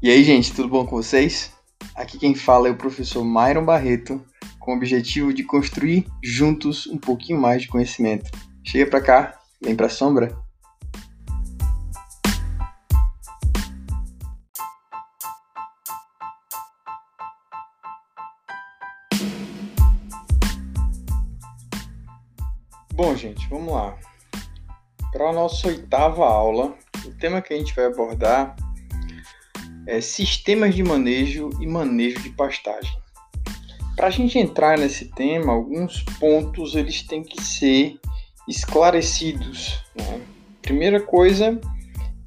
E aí, gente, tudo bom com vocês? Aqui quem fala é o professor Myron Barreto, com o objetivo de construir juntos um pouquinho mais de conhecimento. Chega pra cá, vem pra sombra. Bom, gente, vamos lá. Para a nossa oitava aula, o tema que a gente vai abordar é sistemas de manejo e manejo de pastagem. Para a gente entrar nesse tema, alguns pontos eles têm que ser esclarecidos. Né? Primeira coisa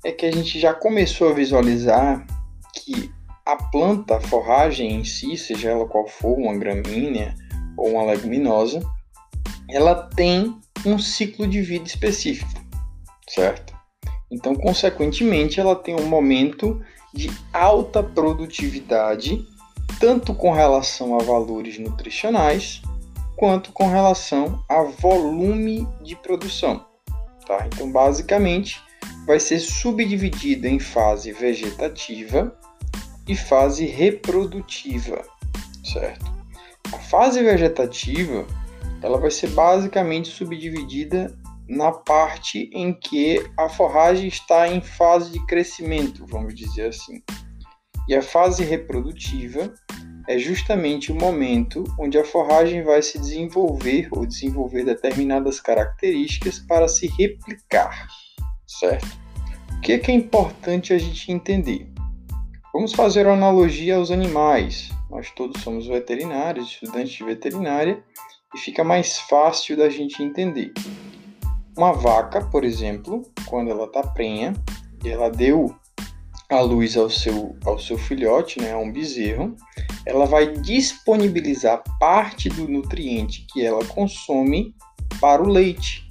é que a gente já começou a visualizar que a planta, a forragem em si, seja ela qual for, uma gramínea ou uma leguminosa, ela tem um ciclo de vida específico, certo? Então, consequentemente, ela tem um momento de alta produtividade, tanto com relação a valores nutricionais, quanto com relação a volume de produção. Tá? Então, basicamente, vai ser subdividida em fase vegetativa e fase reprodutiva, certo? A fase vegetativa ela vai ser basicamente subdividida na parte em que a forragem está em fase de crescimento, vamos dizer assim. E a fase reprodutiva é justamente o momento onde a forragem vai se desenvolver ou desenvolver determinadas características para se replicar, certo? O que é, que é importante a gente entender? Vamos fazer uma analogia aos animais. Nós todos somos veterinários, estudantes de veterinária, e fica mais fácil da gente entender. Uma vaca, por exemplo, quando ela está prenha e ela deu a luz ao seu, ao seu filhote, né, a um bezerro, ela vai disponibilizar parte do nutriente que ela consome para o leite.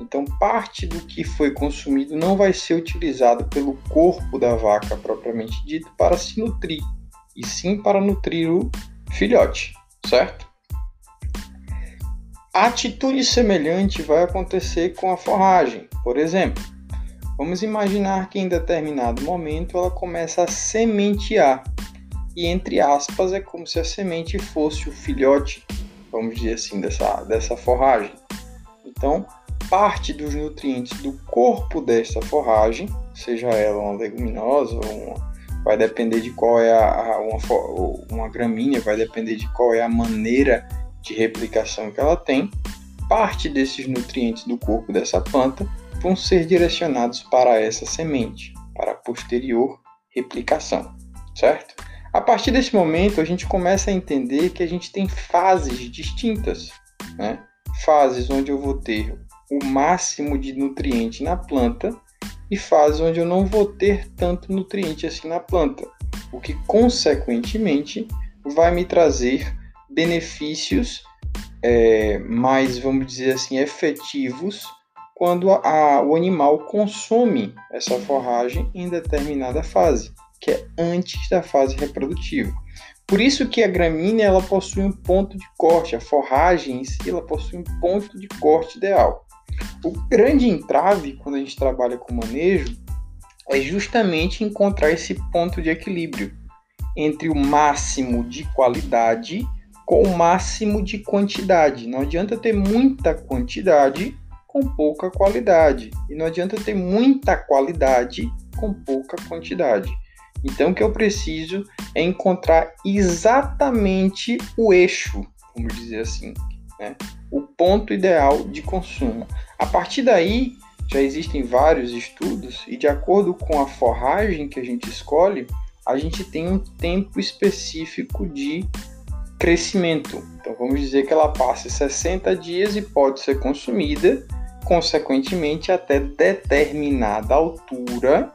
Então, parte do que foi consumido não vai ser utilizado pelo corpo da vaca propriamente dito para se nutrir, e sim para nutrir o filhote, certo? Atitude semelhante vai acontecer com a forragem. Por exemplo, vamos imaginar que em determinado momento ela começa a sementear. E entre aspas, é como se a semente fosse o filhote, vamos dizer assim, dessa, dessa forragem. Então, parte dos nutrientes do corpo dessa forragem, seja ela uma leguminosa uma, vai depender de qual é a, a uma, uma gramínea, vai depender de qual é a maneira de replicação que ela tem, parte desses nutrientes do corpo dessa planta vão ser direcionados para essa semente, para a posterior replicação, certo? A partir desse momento, a gente começa a entender que a gente tem fases distintas, né? Fases onde eu vou ter o máximo de nutriente na planta e fases onde eu não vou ter tanto nutriente assim na planta, o que consequentemente vai me trazer benefícios é, mais, vamos dizer assim, efetivos quando a, a, o animal consome essa forragem em determinada fase, que é antes da fase reprodutiva. Por isso que a gramínea ela possui um ponto de corte, a forragem em si ela possui um ponto de corte ideal. O grande entrave quando a gente trabalha com manejo é justamente encontrar esse ponto de equilíbrio entre o máximo de qualidade com o máximo de quantidade. Não adianta ter muita quantidade com pouca qualidade. E não adianta ter muita qualidade com pouca quantidade. Então, o que eu preciso é encontrar exatamente o eixo, vamos dizer assim, né? o ponto ideal de consumo. A partir daí, já existem vários estudos, e de acordo com a forragem que a gente escolhe, a gente tem um tempo específico de crescimento. Então vamos dizer que ela passe 60 dias e pode ser consumida, consequentemente, até determinada altura.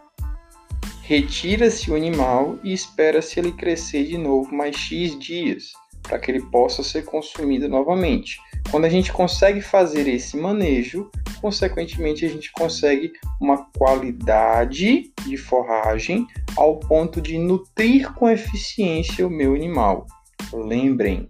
Retira-se o animal e espera-se ele crescer de novo mais X dias, para que ele possa ser consumido novamente. Quando a gente consegue fazer esse manejo, consequentemente a gente consegue uma qualidade de forragem ao ponto de nutrir com eficiência o meu animal. Lembrem,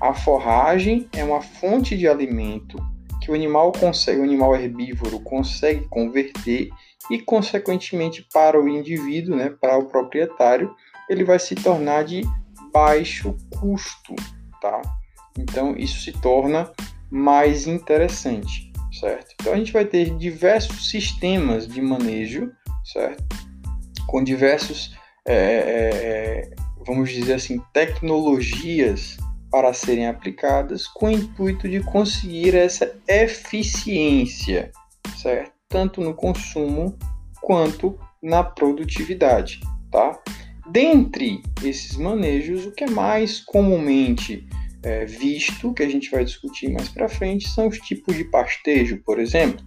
a forragem é uma fonte de alimento que o animal consegue, o animal herbívoro consegue converter e, consequentemente, para o indivíduo, né, para o proprietário, ele vai se tornar de baixo custo, tá? Então, isso se torna mais interessante, certo? Então, a gente vai ter diversos sistemas de manejo, certo? Com diversos, é vamos dizer assim, tecnologias para serem aplicadas com o intuito de conseguir essa eficiência, certo? Tanto no consumo quanto na produtividade, tá? Dentre esses manejos, o que é mais comumente é, visto, que a gente vai discutir mais para frente, são os tipos de pastejo, por exemplo,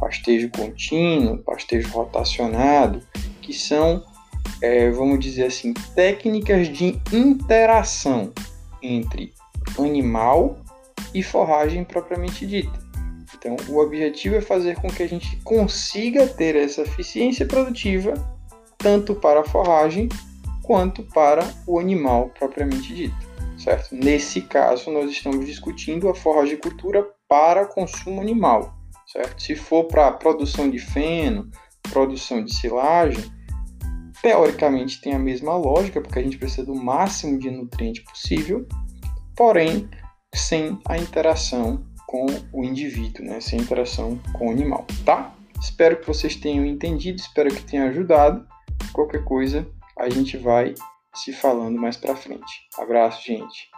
pastejo contínuo, pastejo rotacionado, que são, é, vamos dizer assim, técnicas de interação entre animal e forragem propriamente dita. Então, o objetivo é fazer com que a gente consiga ter essa eficiência produtiva tanto para a forragem quanto para o animal propriamente dito, certo? Nesse caso, nós estamos discutindo a forragicultura para consumo animal, certo? Se for para produção de feno, produção de silagem, teoricamente tem a mesma lógica, porque a gente precisa do máximo de nutriente possível, porém sem a interação com o indivíduo, né? sem interação com o animal, tá? Espero que vocês tenham entendido, espero que tenha ajudado. Qualquer coisa, a gente vai se falando mais para frente. Abraço, gente.